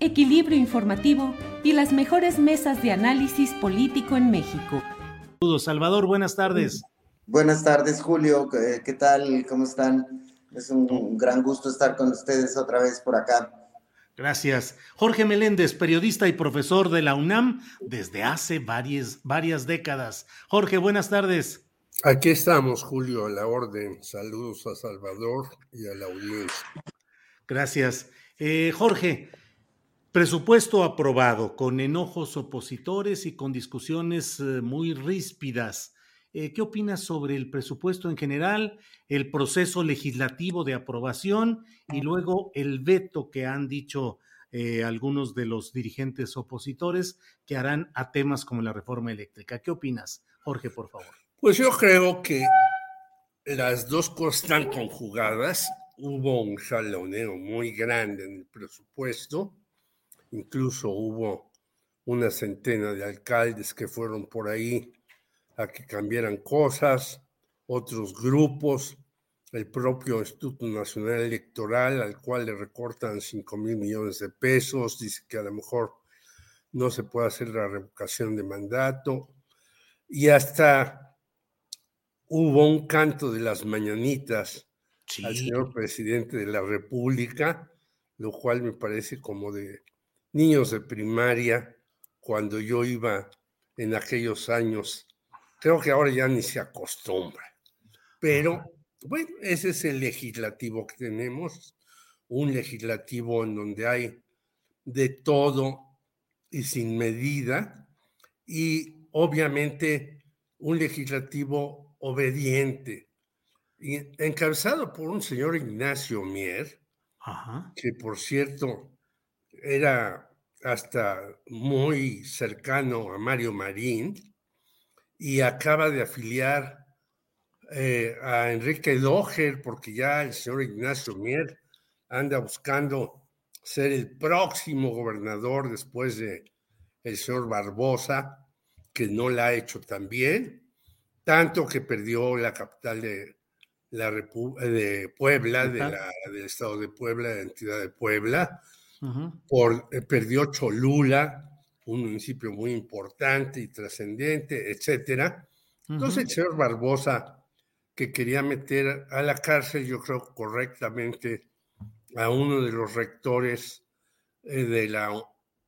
equilibrio informativo y las mejores mesas de análisis político en México. Saludos, Salvador, buenas tardes. Buenas tardes, Julio. ¿Qué, qué tal? ¿Cómo están? Es un, un gran gusto estar con ustedes otra vez por acá. Gracias. Jorge Meléndez, periodista y profesor de la UNAM desde hace varias, varias décadas. Jorge, buenas tardes. Aquí estamos, Julio, a la orden. Saludos a Salvador y a la audiencia. Gracias. Eh, Jorge, presupuesto aprobado con enojos opositores y con discusiones eh, muy ríspidas. Eh, ¿Qué opinas sobre el presupuesto en general, el proceso legislativo de aprobación y luego el veto que han dicho eh, algunos de los dirigentes opositores que harán a temas como la reforma eléctrica? ¿Qué opinas, Jorge, por favor? Pues yo creo que las dos cosas están conjugadas. Hubo un jaloneo muy grande en el presupuesto, incluso hubo una centena de alcaldes que fueron por ahí a que cambiaran cosas, otros grupos, el propio Instituto Nacional Electoral, al cual le recortan 5 mil millones de pesos, dice que a lo mejor no se puede hacer la revocación de mandato, y hasta hubo un canto de las mañanitas Sí. al señor presidente de la República, lo cual me parece como de niños de primaria cuando yo iba en aquellos años. Creo que ahora ya ni se acostumbra. Pero bueno, ese es el legislativo que tenemos, un legislativo en donde hay de todo y sin medida, y obviamente un legislativo obediente, encabezado por un señor Ignacio Mier, Ajá. que por cierto era hasta muy cercano a Mario Marín y acaba de afiliar eh, a Enrique Doher porque ya el señor Ignacio Mier anda buscando ser el próximo gobernador después de el señor Barbosa, que no la ha hecho tan bien, tanto que perdió la capital de la Repu- de Puebla, de Ajá. la- del estado de Puebla, de la entidad de Puebla, Por, eh, perdió Cholula, un municipio muy importante y trascendente, etcétera. Entonces, el señor Barbosa, que quería meter a la cárcel, yo creo correctamente, a uno de los rectores eh, de la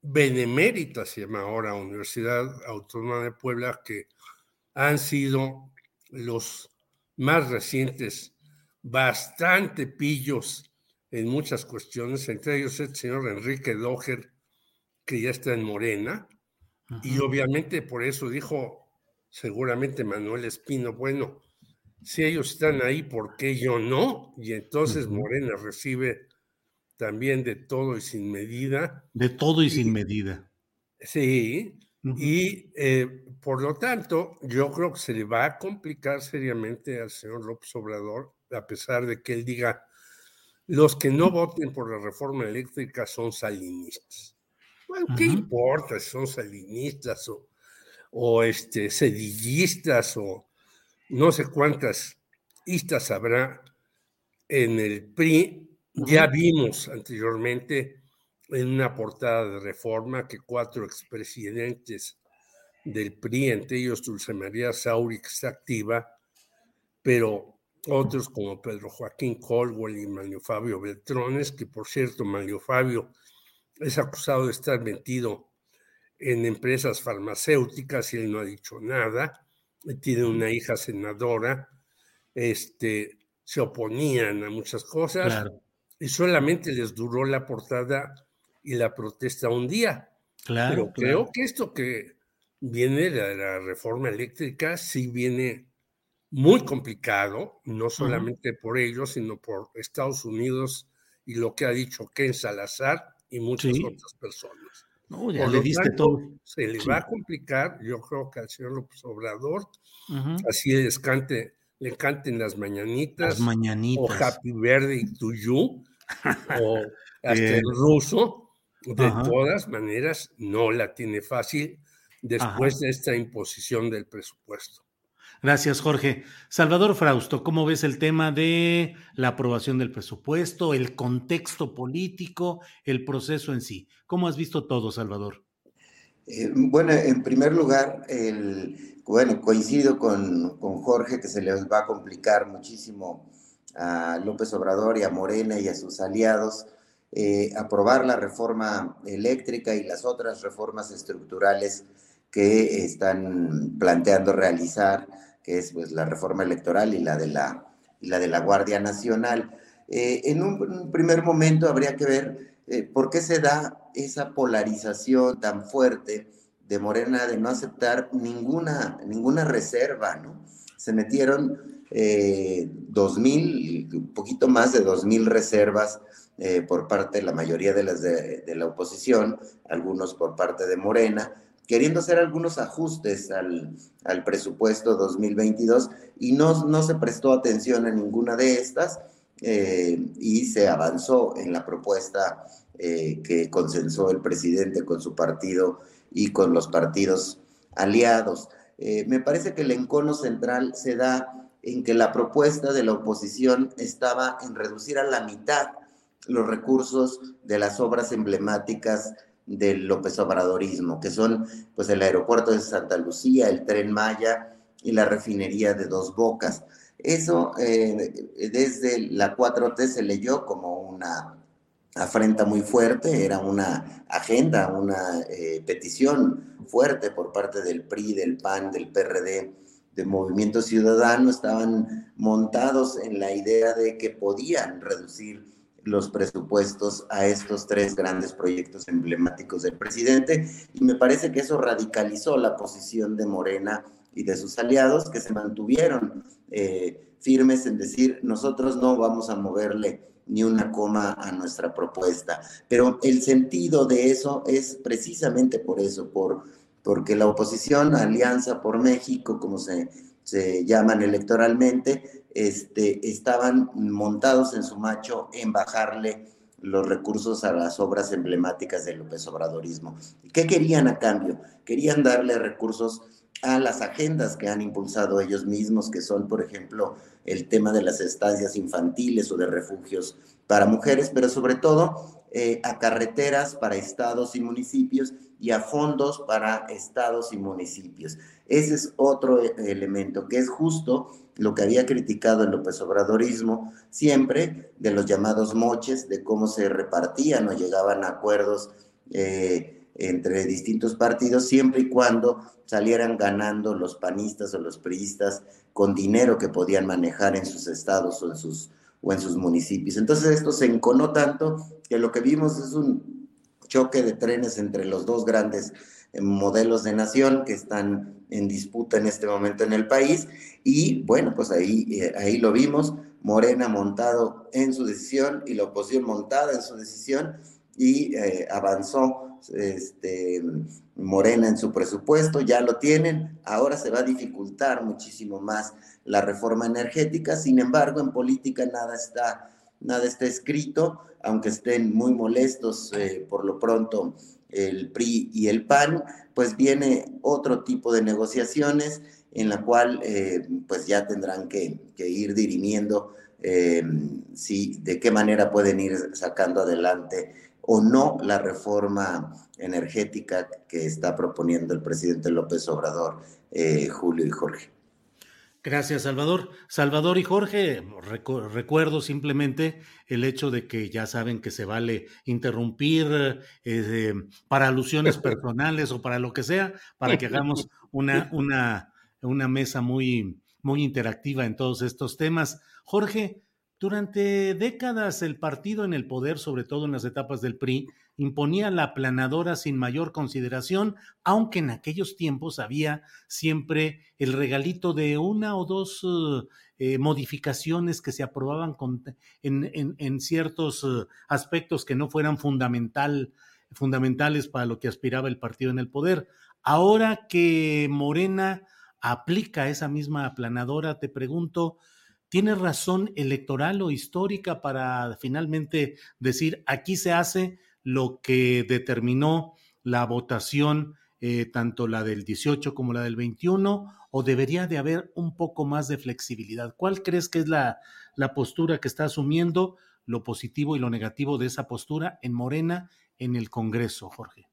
Benemérita, se llama ahora Universidad Autónoma de Puebla, que han sido los más recientes bastante pillos en muchas cuestiones, entre ellos el señor Enrique Doher, que ya está en Morena, y obviamente por eso dijo seguramente Manuel Espino, bueno, si ellos están ahí, ¿por qué yo no? Y entonces. Morena recibe también de todo y sin medida. De todo y Y- sin medida. Sí, y eh, por lo tanto, yo creo que se le va a complicar seriamente al señor López Obrador, a pesar de que él diga, los que no voten por la reforma eléctrica son salinistas. Bueno, ¿qué importa si son salinistas o, o este, sedillistas o no sé cuántas istas habrá en el PRI Ya vimos anteriormente en una portada de reforma que cuatro expresidentes del PRI, entre ellos Dulce María Sauri, que está activa, pero otros como Pedro Joaquín Colwell y Manlio Fabio Beltrones, que por cierto, Manlio Fabio es acusado de estar metido en empresas farmacéuticas y él no ha dicho nada, tiene una hija senadora, este, se oponían a muchas cosas y solamente les duró la portada y la protesta un día. Pero creo que esto que viene de la reforma eléctrica sí viene muy complicado, no solamente por ellos, sino por Estados Unidos y lo que ha dicho Ken Salazar y muchas otras personas. No, ya le diste todo. Se le va a complicar, yo creo que al señor López Obrador, así les cante, le canten las mañanitas, las mañanitas. o Happy Birthday to You, o hasta el ruso, de todas maneras no la tiene fácil después de esta imposición del presupuesto. Gracias, Jorge. Salvador Frausto, ¿cómo ves el tema de la aprobación del presupuesto, el contexto político, el proceso en sí? ¿Cómo has visto todo, Salvador? Eh, bueno, en primer lugar, el, bueno, coincido con, con, Jorge que se les va a complicar muchísimo a López Obrador y a Morena y a sus aliados eh, aprobar la reforma eléctrica y las otras reformas estructurales que están planteando realizar, que es pues, la reforma electoral y la de la, la, de la Guardia Nacional. Eh, en un, primer momento habría que ver eh, por qué se da esa polarización tan fuerte de Morena de no aceptar ninguna, ninguna reserva, ¿no? Se metieron eh, dos mil, un poquito más de dos mil reservas por parte de la mayoría de las de, la oposición, algunos por parte de Morena, queriendo hacer algunos ajustes al, al presupuesto 2022 y no, no, se prestó atención a ninguna de estas eh, y se avanzó en la propuesta eh, que consensó el presidente con su partido y con los partidos aliados. Eh, me parece que el encono central se da en que la propuesta de la oposición estaba en reducir a la mitad los recursos de las obras emblemáticas del López Obradorismo, que son pues el aeropuerto de Santa Lucía, el tren Maya y la refinería de Dos Bocas. Eso eh, desde la 4T se leyó como una afrenta muy fuerte, era una agenda, una eh, petición fuerte por parte del PRI, del PAN, del PRD, del Movimiento Ciudadano, estaban montados en la idea de que podían reducir los presupuestos a estos tres grandes proyectos emblemáticos del presidente y me parece que eso radicalizó la posición de Morena y de sus aliados que se mantuvieron eh, firmes en decir nosotros no vamos a moverle ni una coma a nuestra propuesta. Pero el sentido de eso es precisamente por eso, por, porque la oposición, Alianza por México, como se, se llaman electoralmente, este, estaban montados en su macho en bajarle los recursos a las obras emblemáticas del López Obradorismo. ¿Qué querían a cambio? Querían darle recursos a las agendas que han impulsado ellos mismos, que son, por ejemplo, el tema de las estancias infantiles o de refugios para mujeres, pero sobre todo eh, a carreteras para estados y municipios y a fondos para estados y municipios. Ese es otro eh, elemento que es justo lo que había criticado el López Obradorismo siempre de los llamados moches, de cómo se repartían o llegaban a acuerdos eh, entre distintos partidos, siempre y cuando salieran ganando los panistas o los priistas con dinero que podían manejar en sus estados o en sus, o en sus municipios. Entonces esto se enconó tanto que lo que vimos es un choque de trenes entre los dos grandes eh, modelos de nación que están en disputa en este momento en el país. Y bueno, pues ahí, eh, ahí lo vimos, Morena montado en su decisión y la oposición montada en su decisión y eh, avanzó este, Morena en su presupuesto, ya lo tienen, ahora se va a dificultar muchísimo más la reforma energética, sin embargo en política nada está, nada está escrito, aunque estén muy molestos eh, por lo pronto el PRI y el PAN, pues viene otro tipo de negociaciones en la cual eh, pues ya tendrán que, ir dirimiendo si, de qué manera pueden ir sacando adelante o no la reforma energética que está proponiendo el presidente López Obrador, eh, Julio y Jorge. Gracias, Salvador. Salvador y Jorge, recuerdo simplemente el hecho de que ya saben que se vale interrumpir eh, para alusiones personales o para lo que sea, para que hagamos una, una, una mesa muy, muy interactiva en todos estos temas. Jorge, durante décadas el partido en el poder, sobre todo en las etapas del PRI, imponía la planadora sin mayor consideración, aunque en aquellos tiempos había siempre el regalito de una o dos eh, modificaciones que se aprobaban en, ciertos eh, aspectos que no fueran fundamental, fundamentales para lo que aspiraba el partido en el poder. Ahora que Morena aplica esa misma aplanadora, te pregunto, ¿Tiene razón electoral o histórica para finalmente decir aquí se hace lo que determinó la votación, eh, tanto la del 18 como la del 21, o debería de haber un poco más de flexibilidad? ¿Cuál crees que es la, la postura que está asumiendo, lo positivo y lo negativo de esa postura en Morena en el Congreso, Jorge?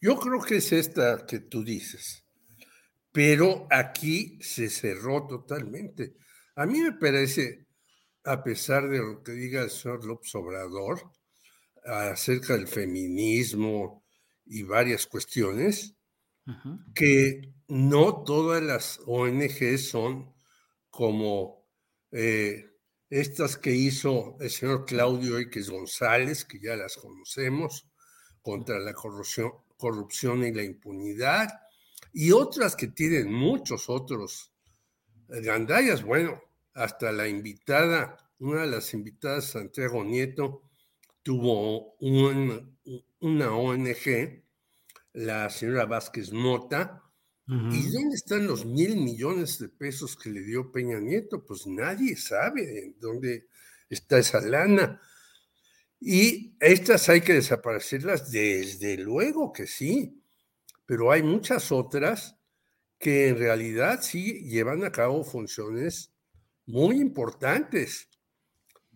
Yo creo que es esta que tú dices, pero aquí se cerró totalmente. A mí me parece, a pesar de lo que diga el señor López Obrador acerca del feminismo y varias cuestiones, que no todas las ONG son como eh, estas que hizo el señor Claudio X González, que ya las conocemos, contra la corrupción, corrupción y la impunidad, y otras que tienen muchos otros gandallas, bueno, hasta la invitada, una de las invitadas, Santiago Nieto, tuvo una ONG, la señora Vázquez Mota, ¿Y dónde están los mil millones de pesos que le dio Peña Nieto? Pues nadie sabe dónde está esa lana. Y estas hay que desaparecerlas, desde luego que sí, pero hay muchas otras que en realidad sí llevan a cabo funciones muy importantes.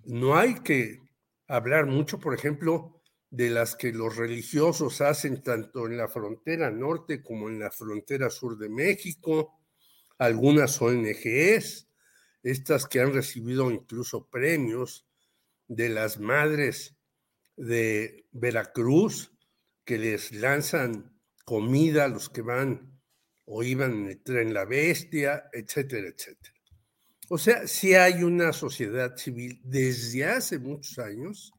No hay que hablar mucho, por ejemplo, de las que los religiosos hacen tanto en la frontera norte como en la frontera sur de México, algunas ONGs, estas que han recibido incluso premios de las madres de Veracruz, que les lanzan comida a los que van o iban en el tren La Bestia, etcétera, etcétera. O sea, si hay una sociedad civil desde hace muchos años,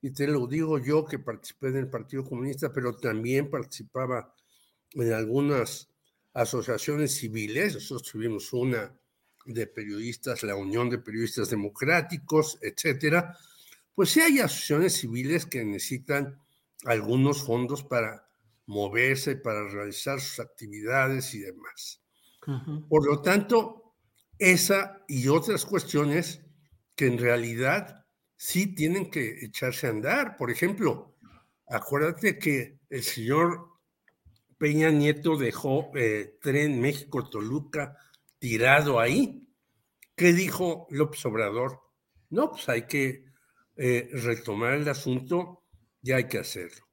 y te lo digo yo que participé en el Partido Comunista, pero también participaba en algunas asociaciones civiles, nosotros tuvimos una de periodistas, la Unión de Periodistas Democráticos, etcétera, pues sí hay asociaciones civiles que necesitan algunos fondos para moverse, para realizar sus actividades y demás. Por lo tanto, esa y otras cuestiones que en realidad sí tienen que echarse a andar. Por ejemplo, acuérdate que el señor Peña Nieto dejó eh, tren México-Toluca tirado ahí. ¿Qué dijo López Obrador? No, pues hay que eh, retomar el asunto y hay que hacerlo.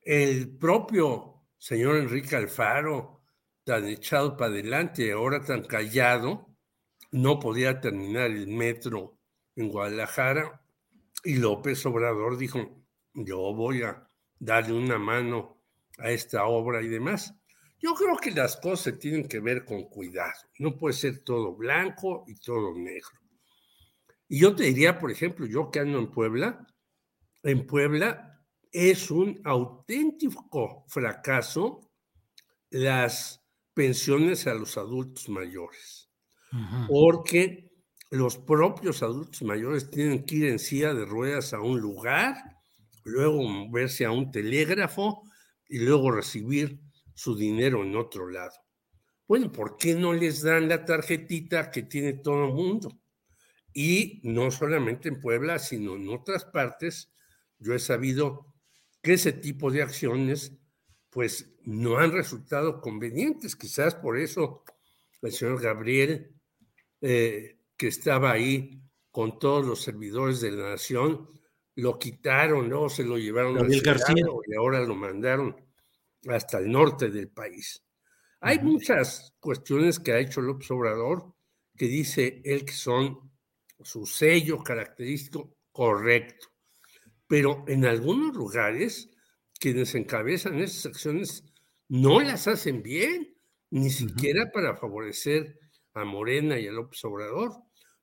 El propio señor Enrique Alfaro, tan echado para adelante, ahora tan callado, no podía terminar el metro en Guadalajara y López Obrador dijo, yo voy a darle una mano a esta obra y demás. Yo creo que las cosas tienen que ver con cuidado. No puede ser todo blanco y todo negro. Y yo te diría, por ejemplo, yo que ando en Puebla, en Puebla es un auténtico fracaso las pensiones a los adultos mayores porque los propios adultos mayores tienen que ir en silla de ruedas a un lugar, luego moverse a un telégrafo y luego recibir su dinero en otro lado. Bueno, ¿por qué no les dan la tarjetita que tiene todo el mundo? Y no solamente en Puebla, sino en otras partes, yo he sabido que ese tipo de acciones pues no han resultado convenientes. Quizás por eso el señor Gabriel eh, que estaba ahí con todos los servidores de la nación, lo quitaron, luego se lo llevaron a García. y ahora lo mandaron hasta el norte del país. Hay muchas cuestiones que ha hecho López Obrador que dice él que son su sello característico correcto, pero en algunos lugares quienes encabezan esas acciones no las hacen bien, ni siquiera para favorecer a Morena y a López Obrador.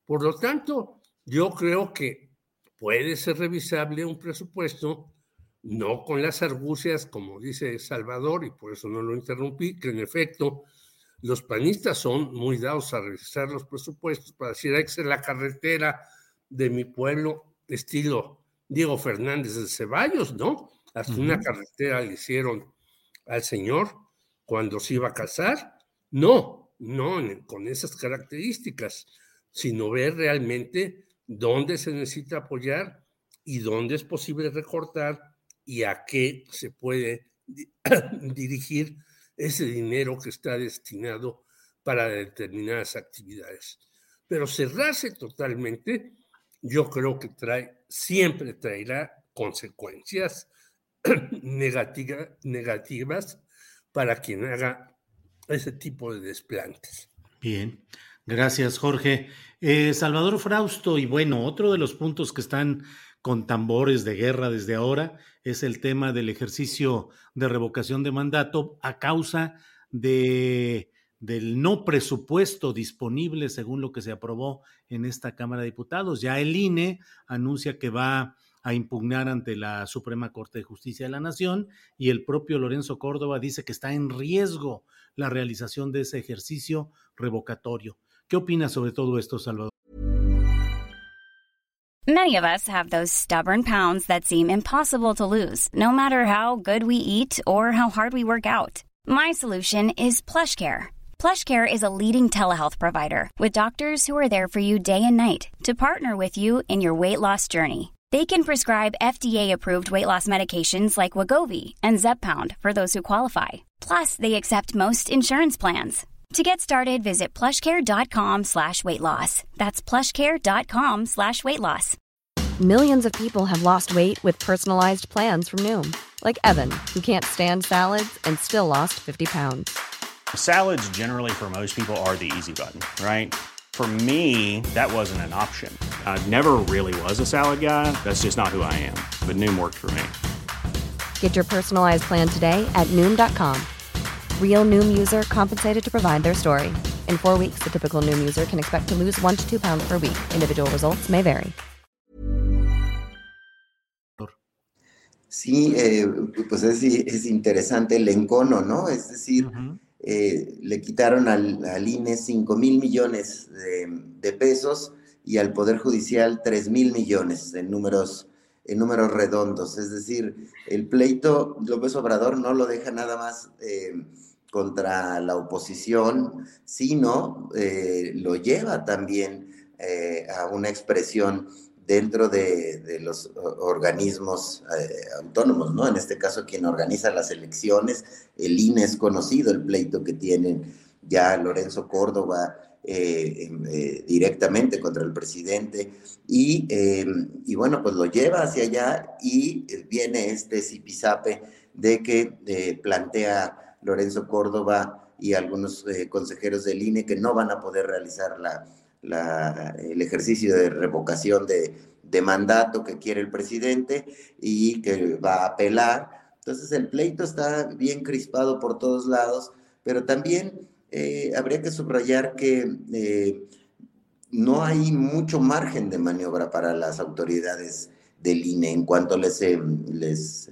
Por lo tanto, yo creo que puede ser revisable un presupuesto, no con las argucias, como dice Salvador, y por eso no lo interrumpí, que en efecto los panistas son muy dados a revisar los presupuestos para decir, hay que ser la carretera de mi pueblo, estilo Diego Fernández de Ceballos, ¿no? Hasta una carretera le hicieron al señor cuando se iba a casar. No, no con esas características, sino ver realmente dónde se necesita apoyar y dónde es posible recortar y a qué se puede dirigir ese dinero que está destinado para determinadas actividades. Pero cerrarse totalmente, yo creo que trae, siempre traerá consecuencias negativas para quien haga ese tipo de desplantes. Bien, gracias Jorge. Eh, Salvador Frausto, y bueno, otro de los puntos que están con tambores de guerra desde ahora es el tema del ejercicio de revocación de mandato a causa de, del no presupuesto disponible según lo que se aprobó en esta Cámara de Diputados. Ya el INE anuncia que va a impugnar ante la Suprema Corte de Justicia de la Nación y el propio Lorenzo Córdoba dice que está en riesgo la realización de ese ejercicio revocatorio. ¿Qué opinas sobre todo esto, Salvador? Many of us have those stubborn pounds that seem impossible to lose, no matter how good we eat or how hard we work out. My solution is PlushCare. PlushCare is a leading telehealth provider with doctors who are there for you day and night to partner with you in your weight loss journey. They can prescribe FDA-approved weight loss medications like Wagovi and Zepbound for those who qualify. Plus, they accept most insurance plans. To get started, visit plushcare.com slash weight loss. That's plushcare.com slash weight loss. Millions of people have lost weight with personalized plans from Noom. Like Evan, who can't stand salads and still lost 50 pounds. Salads generally for most people are the easy button, right? For me, that wasn't an option. I never really was a salad guy. That's just not who I am. But Noom worked for me. Get your personalized plan today at Noom.com. Real Noom user compensated to provide their story. In four weeks, the typical Noom user can expect to lose one to two pounds per week. Individual results may vary. Sí, eh, pues es, es, interesante el encono, ¿no? Es decir, uh -huh. eh, le quitaron al, al, INE 5 mil millones de, de, pesos y al Poder Judicial 3 mil millones en números, en números redondos. Es decir, el pleito López Obrador no lo deja nada más eh, contra la oposición, sino eh, lo lleva también eh, a una expresión dentro de, de los organismos autónomos, ¿no? En este caso, quien organiza las elecciones, el INE es conocido, el pleito que tienen ya Lorenzo Córdoba eh, eh, directamente contra el presidente, y, y, bueno, pues lo lleva hacia allá y viene este zipizape de que plantea Lorenzo Córdoba y algunos consejeros del INE que no van a poder realizar la la, el ejercicio de revocación de, de, mandato que quiere el presidente y que va a apelar. Entonces el pleito está bien crispado por todos lados, pero también eh, habría que subrayar que eh, no hay mucho margen de maniobra para las autoridades del INE en cuanto les, eh, les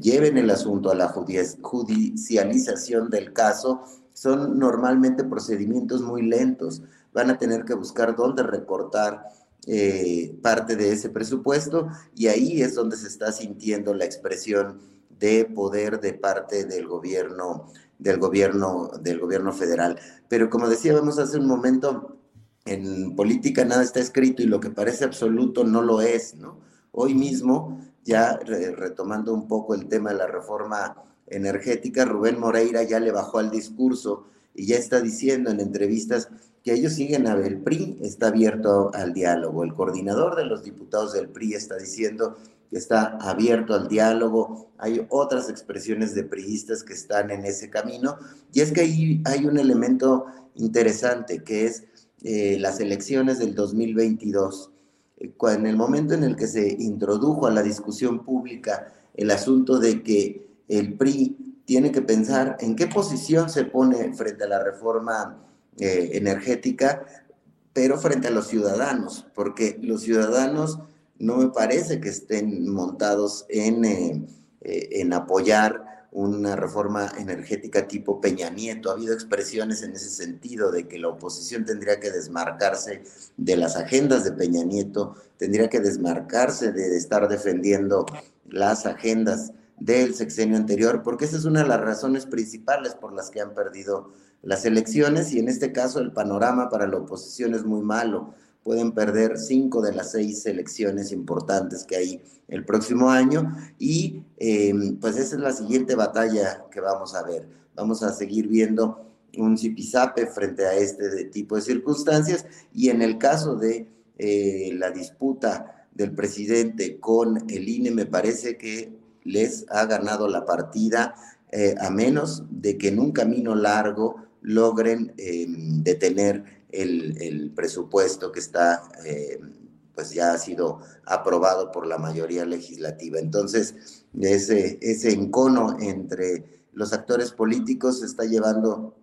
lleven el asunto a la judicialización del caso. Son normalmente procedimientos muy lentos van a tener que buscar dónde recortar parte de ese presupuesto y ahí es donde se está sintiendo la expresión de poder de parte del gobierno del gobierno del gobierno federal. Pero como decíamos hace un momento, en política nada está escrito y lo que parece absoluto no lo es, ¿no? Hoy mismo, ya retomando un poco el tema de la reforma energética, Rubén Moreira ya le bajó al discurso y ya está diciendo en entrevistas que ellos siguen a el PRI está abierto al diálogo, el coordinador de los diputados del PRI está diciendo que está abierto al diálogo, hay otras expresiones de priistas que están en ese camino, y es que ahí hay un elemento interesante que es eh, las elecciones del 2022. Eh, en el momento en el que se introdujo a la discusión pública el asunto de que el PRI tiene que pensar en qué posición se pone frente a la reforma eh, energética, pero frente a los ciudadanos, porque los ciudadanos no me parece que estén montados en, eh, eh, en apoyar una reforma energética tipo Peña Nieto. Ha habido expresiones en ese sentido de que la oposición tendría que desmarcarse de las agendas de Peña Nieto, tendría que desmarcarse de estar defendiendo las agendas del sexenio anterior, porque esa es una de las razones principales por las que han perdido las elecciones y en este caso el panorama para la oposición es muy malo. Pueden perder cinco de las seis elecciones importantes que hay el próximo año y em, pues esa es la siguiente batalla que vamos a ver. Vamos a seguir viendo un zipizape frente a este tipo de circunstancias y en el caso de eh, la disputa del presidente con el INE me parece que les ha ganado la partida eh, a menos de que en un camino largo logren em, detener el, presupuesto que está, em, pues ya ha sido aprobado por la mayoría legislativa. Entonces, ese, encono entre los actores políticos se está llevando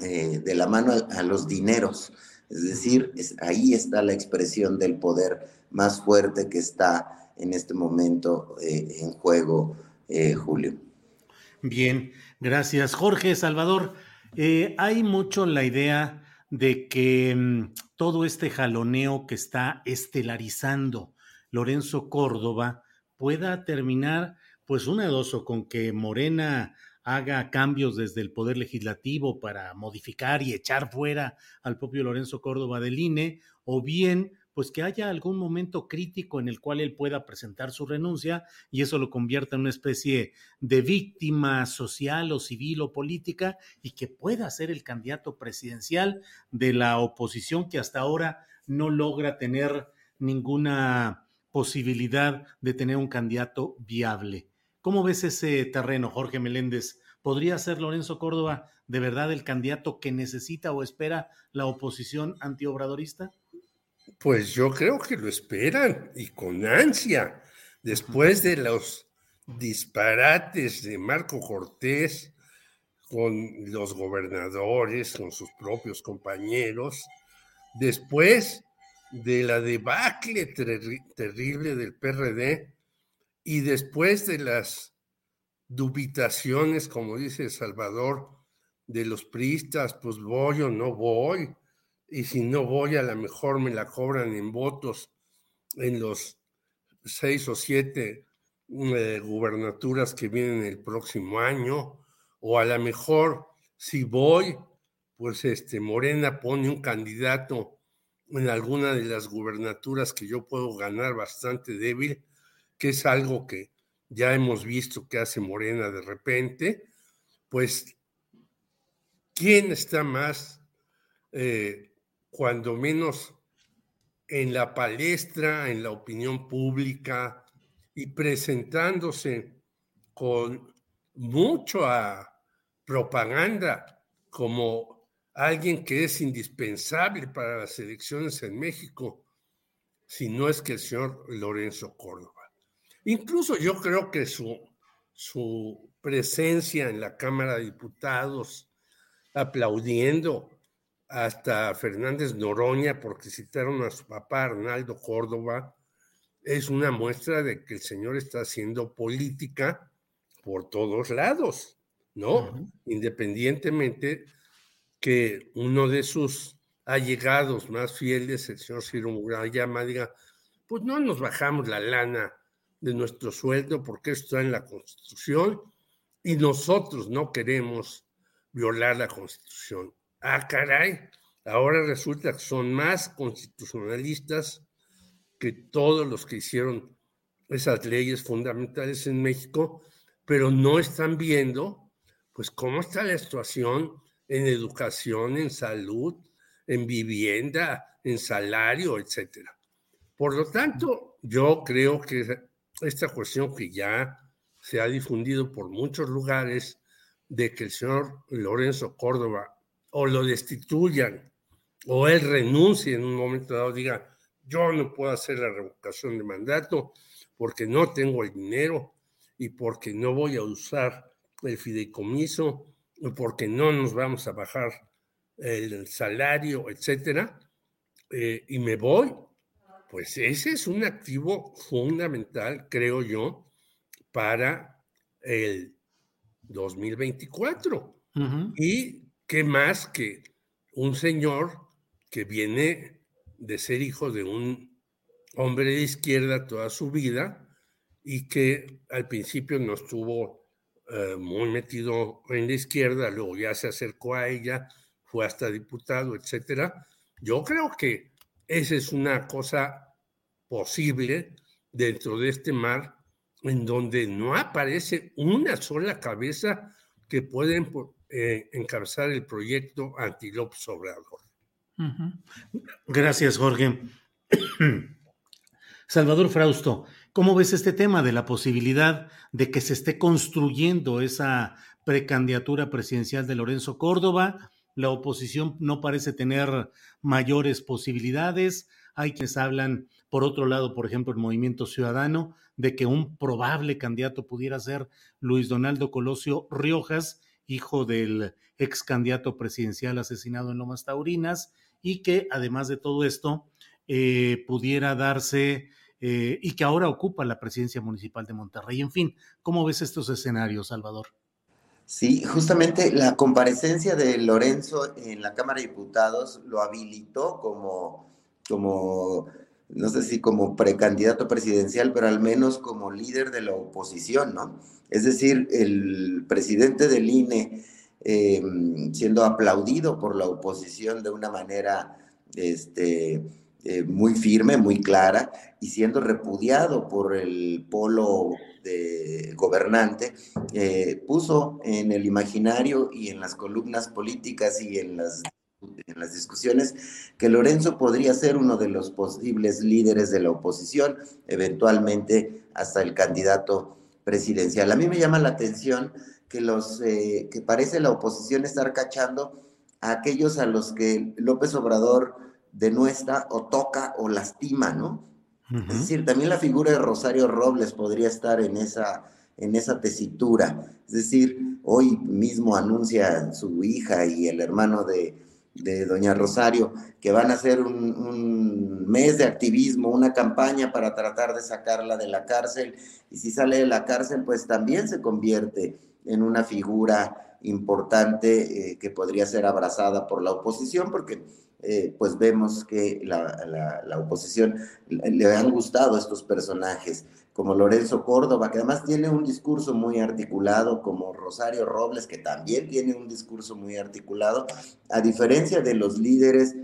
eh, de la mano a, los dineros. Es decir, ahí está la expresión del poder más fuerte que está en este momento eh, en juego, eh, Julio. Bien, gracias. Jorge Salvador, eh, hay mucho la idea de que mm, todo este jaloneo que está estelarizando Lorenzo Córdoba pueda terminar, pues una dos, o con que Morena haga cambios desde el Poder Legislativo para modificar y echar fuera al propio Lorenzo Córdoba del INE, o bien pues que haya algún momento crítico en el cual él pueda presentar su renuncia y eso lo convierta en una especie de víctima social o civil o política y que pueda ser el candidato presidencial de la oposición que hasta ahora no logra tener ninguna posibilidad de tener un candidato viable. ¿Cómo ves ese terreno, Jorge Meléndez? ¿Podría ser Lorenzo Córdoba de verdad el candidato que necesita o espera la oposición antiobradorista? Pues yo creo que lo esperan y con ansia, después de los disparates de Marco Cortés con los gobernadores, con sus propios compañeros, después de la debacle terrible del PRD y después de las dubitaciones, como dice Salvador, de los priistas, pues voy o no voy, y si no voy, a lo mejor me la cobran en votos en los seis o siete eh, gubernaturas que vienen el próximo año, o a lo mejor si voy, pues este Morena pone un candidato en alguna de las gubernaturas que yo puedo ganar bastante débil, que es algo que ya hemos visto que hace Morena de repente, pues, ¿quién está más eh, cuando menos en la palestra, en la opinión pública y presentándose con mucha propaganda como alguien que es indispensable para las elecciones en México, si no es que el señor Lorenzo Córdoba. Incluso yo creo que su, su presencia en la Cámara de Diputados, aplaudiendo hasta Fernández Noroña, porque citaron a su papá Arnaldo Córdoba, es una muestra de que el señor está haciendo política por todos lados, ¿no? Independientemente que uno de sus allegados más fieles, el señor Ciro Murayama, diga, pues no nos bajamos la lana de nuestro sueldo porque esto está en la Constitución y nosotros no queremos violar la Constitución. Ah, caray, ahora resulta que son más constitucionalistas que todos los que hicieron esas leyes fundamentales en México, pero no están viendo, pues, cómo está la situación en educación, en salud, en vivienda, en salario, etcétera. Por lo tanto, yo creo que esta cuestión que ya se ha difundido por muchos lugares de que el señor Lorenzo Córdoba o lo destituyan o él renuncie en un momento dado, diga, yo no puedo hacer la revocación de mandato porque no tengo el dinero y porque no voy a usar el fideicomiso, porque no nos vamos a bajar el salario, etcétera, eh, y me voy, pues ese es un activo fundamental, creo yo, para el 2024. Y qué más que un señor que viene de ser hijo de un hombre de izquierda toda su vida y que al principio no estuvo eh, muy metido en la izquierda, luego ya se acercó a ella, fue hasta diputado, etcétera. Yo creo que esa es una cosa posible dentro de este mar en donde no aparece una sola cabeza que pueden eh, encabezar el proyecto anti-López Obrador. Gracias, Jorge. Salvador Frausto, ¿cómo ves este tema de la posibilidad de que se esté construyendo esa precandidatura presidencial de Lorenzo Córdoba? La oposición no parece tener mayores posibilidades. Hay quienes hablan, por otro lado, por ejemplo, el Movimiento Ciudadano, de que un probable candidato pudiera ser Luis Donaldo Colosio Riojas, hijo del ex candidato presidencial asesinado en Lomas Taurinas, y que además de todo esto eh, pudiera darse eh, y que ahora ocupa la presidencia municipal de Monterrey. En fin, ¿cómo ves estos escenarios, Salvador? Sí, justamente la comparecencia de Lorenzo en la Cámara de Diputados lo habilitó como, como no sé si como precandidato presidencial, pero al menos como líder de la oposición, ¿no? Es decir, el presidente del INE eh, siendo aplaudido por la oposición de una manera este, eh, muy firme, muy clara, y siendo repudiado por el polo gobernante, eh, puso en el imaginario y en las columnas políticas y en las, en las discusiones que Lorenzo podría ser uno de los posibles líderes de la oposición, eventualmente hasta el candidato presidencial. A mí me llama la atención que los eh, que parece la oposición estar cachando a aquellos a los que López Obrador denuestra o toca o lastima, ¿no? Es decir, también la figura de Rosario Robles podría estar en esa, en esa tesitura. Es decir, hoy mismo anuncia su hija y el hermano de, de doña Rosario que van a hacer un, un, mes de activismo, una campaña para tratar de sacarla de la cárcel. Y si sale de la cárcel, pues también se convierte en una figura importante eh, que podría ser abrazada por la oposición, porque eh, pues vemos que la, la, oposición le han gustado estos personajes, como Lorenzo Córdoba, que además tiene un discurso muy articulado, como Rosario Robles, que también tiene un discurso muy articulado, a diferencia de los líderes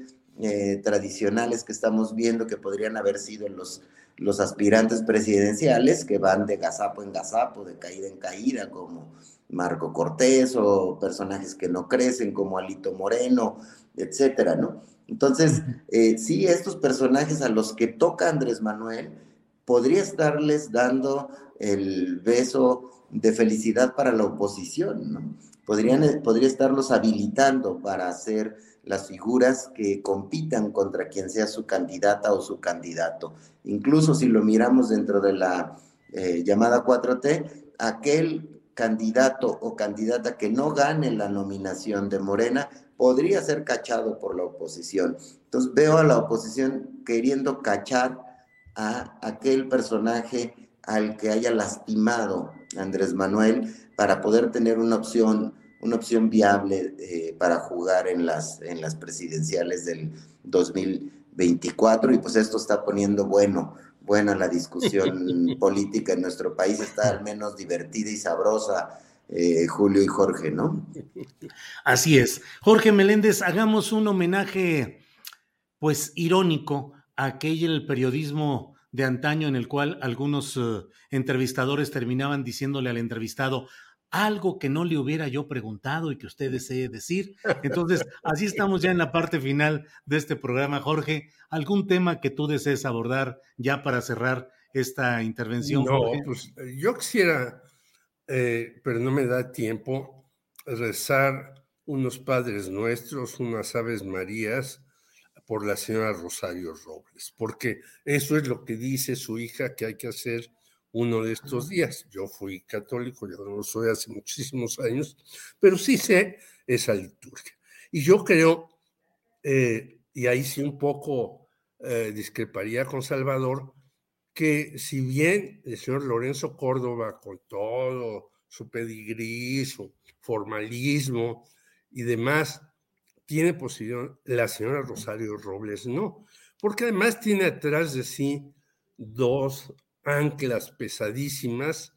eh, tradicionales que estamos viendo que podrían haber sido los, los aspirantes presidenciales, que van de gazapo en gazapo, de caída en caída, como Marco Cortés o personajes que no crecen como Alito Moreno, etcétera, ¿no? Entonces, eh, sí, estos personajes a los que toca Andrés Manuel, podría estarles dando el beso de felicidad para la oposición, ¿no? Podrían, eh, podría estarlos habilitando para hacer las figuras que compitan contra quien sea su candidata o su candidato. Incluso si lo miramos dentro de la eh, llamada 4T, aquel candidato o candidata que no gane la nominación de Morena podría ser cachado por la oposición. Entonces veo a la oposición queriendo cachar a aquel personaje al que haya lastimado Andrés Manuel para poder tener una opción, una opción viable eh, para jugar en las, en las presidenciales del 2024 y pues esto está poniendo bueno buena la discusión política en nuestro país, está al menos divertida y sabrosa. Eh, Julio y Jorge, ¿no? Así es. Jorge Meléndez, hagamos un homenaje, pues, irónico a aquel periodismo de antaño en el cual algunos eh, entrevistadores terminaban diciéndole al entrevistado, algo que no le hubiera yo preguntado y que usted desee decir. Entonces, así estamos ya en la parte final de este programa. Jorge, ¿algún tema que tú desees abordar ya para cerrar esta intervención? No, pues yo quisiera, eh, pero no me da tiempo, rezar unos padres nuestros, unas aves marías por la señora Rosario Robles, porque eso es lo que dice su hija que hay que hacer uno de estos días. Yo fui católico, yo no lo soy hace muchísimos años, pero sí sé esa liturgia. Y yo creo, eh, y ahí sí un poco eh, discreparía con Salvador, que si bien el señor Lorenzo Córdoba, con todo su pedigrí, su formalismo y demás, tiene posición, la señora Rosario Robles no, porque además tiene atrás de sí dos anclas pesadísimas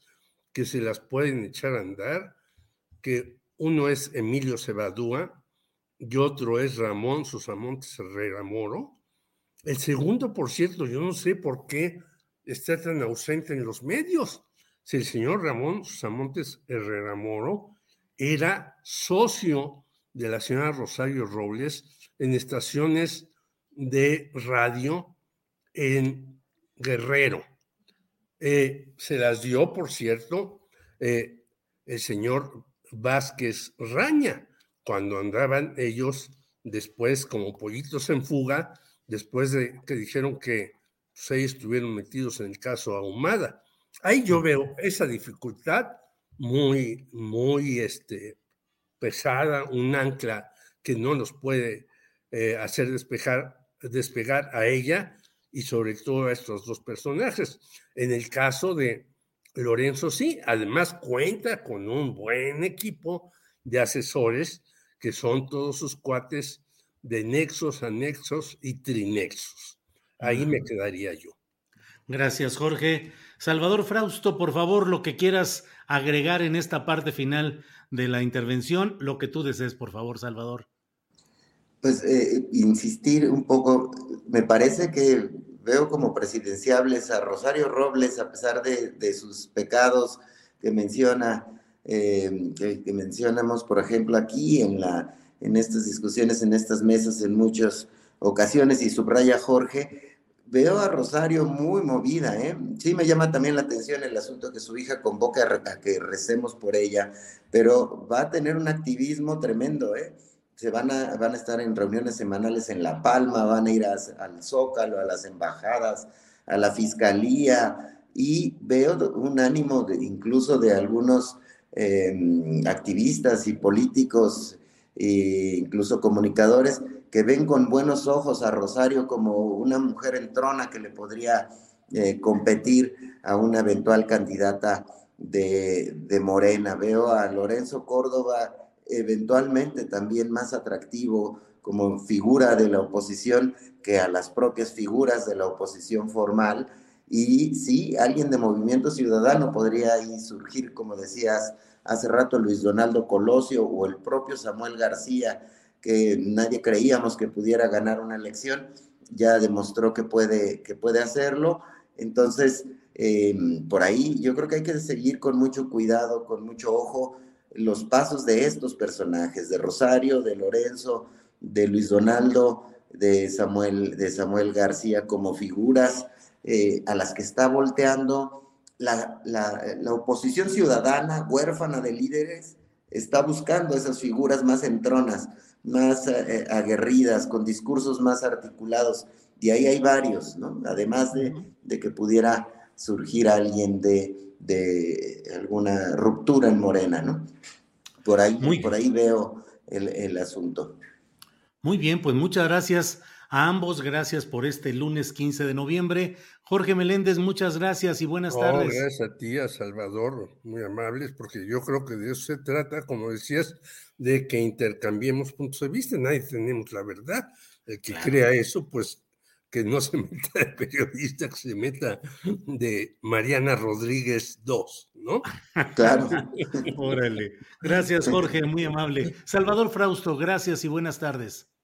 que se las pueden echar a andar, que uno es Emilio Cebadúa y otro es Ramón Susamontes Herrera Moro. El segundo, por cierto, yo no sé por qué está tan ausente en los medios. Si el señor Ramón Susamontes Herrera Moro era socio de la señora Rosario Robles en estaciones de radio en Guerrero. Eh, se las dio, por cierto, eh, el señor Vázquez Raña, cuando andaban ellos después como pollitos en fuga, después de que dijeron que seis estuvieron metidos en el caso Ahumada. Ahí yo veo esa dificultad muy, muy este, pesada, un ancla que no nos puede eh, hacer despejar, despegar a ella y sobre todo a estos dos personajes. En el caso de Lorenzo, sí, además cuenta con un buen equipo de asesores que son todos sus cuates de nexos, anexos y trinexos. Ahí me quedaría yo. Gracias, Jorge. Salvador Frausto, por favor, lo que quieras agregar en esta parte final de la intervención, lo que tú desees, por favor, Salvador. Pues eh, insistir un poco, me parece que veo como presidenciables a Rosario Robles, a pesar de, sus pecados que menciona, eh, que, mencionamos, por ejemplo, aquí en, la, en estas discusiones, en estas mesas, en muchas ocasiones, y subraya Jorge, veo a Rosario muy movida, ¿eh? Sí me llama también la atención el asunto que su hija convoca a, que recemos por ella, pero va a tener un activismo tremendo, ¿eh? se van a, estar en reuniones semanales en La Palma, van a ir al Zócalo, a las embajadas, a la fiscalía, y veo un ánimo incluso de algunos em, activistas y políticos, e incluso comunicadores, que ven con buenos ojos a Rosario como una mujer en trona que le podría eh, competir a una eventual candidata de, de Morena. Veo a Lorenzo Córdoba eventualmente también más atractivo como figura de la oposición que a las propias figuras de la oposición formal. Y sí, alguien de Movimiento Ciudadano podría ahí surgir, como decías hace rato, Luis Donaldo Colosio o el propio Samuel García, que nadie creíamos que pudiera ganar una elección, ya demostró que puede, que puede hacerlo. Entonces, eh, por ahí yo creo que hay que seguir con mucho cuidado, con mucho ojo, los pasos de estos personajes, de Rosario, de Lorenzo, de Luis Donaldo, de Samuel, de Samuel García como figuras eh, a las que está volteando la, oposición ciudadana, huérfana de líderes, está buscando esas figuras más entronas, más eh, aguerridas, con discursos más articulados. Y ahí hay varios, ¿no? Además de, de que pudiera surgir alguien de, de alguna ruptura en Morena, ¿no? Por ahí, por ahí veo el, asunto. Muy bien, pues muchas gracias a ambos, gracias por este lunes 15 de noviembre. Jorge Meléndez, muchas gracias y buenas tardes. Gracias a ti, a Salvador, muy amables, porque yo creo que de eso se trata, como decías, de que intercambiemos puntos de vista, nadie tenemos la verdad. El que crea eso, pues que no se meta de periodista, que se meta de Mariana Rodríguez II, ¿no? Claro. Órale. Gracias, Jorge, muy amable. Salvador Frausto, gracias y buenas tardes.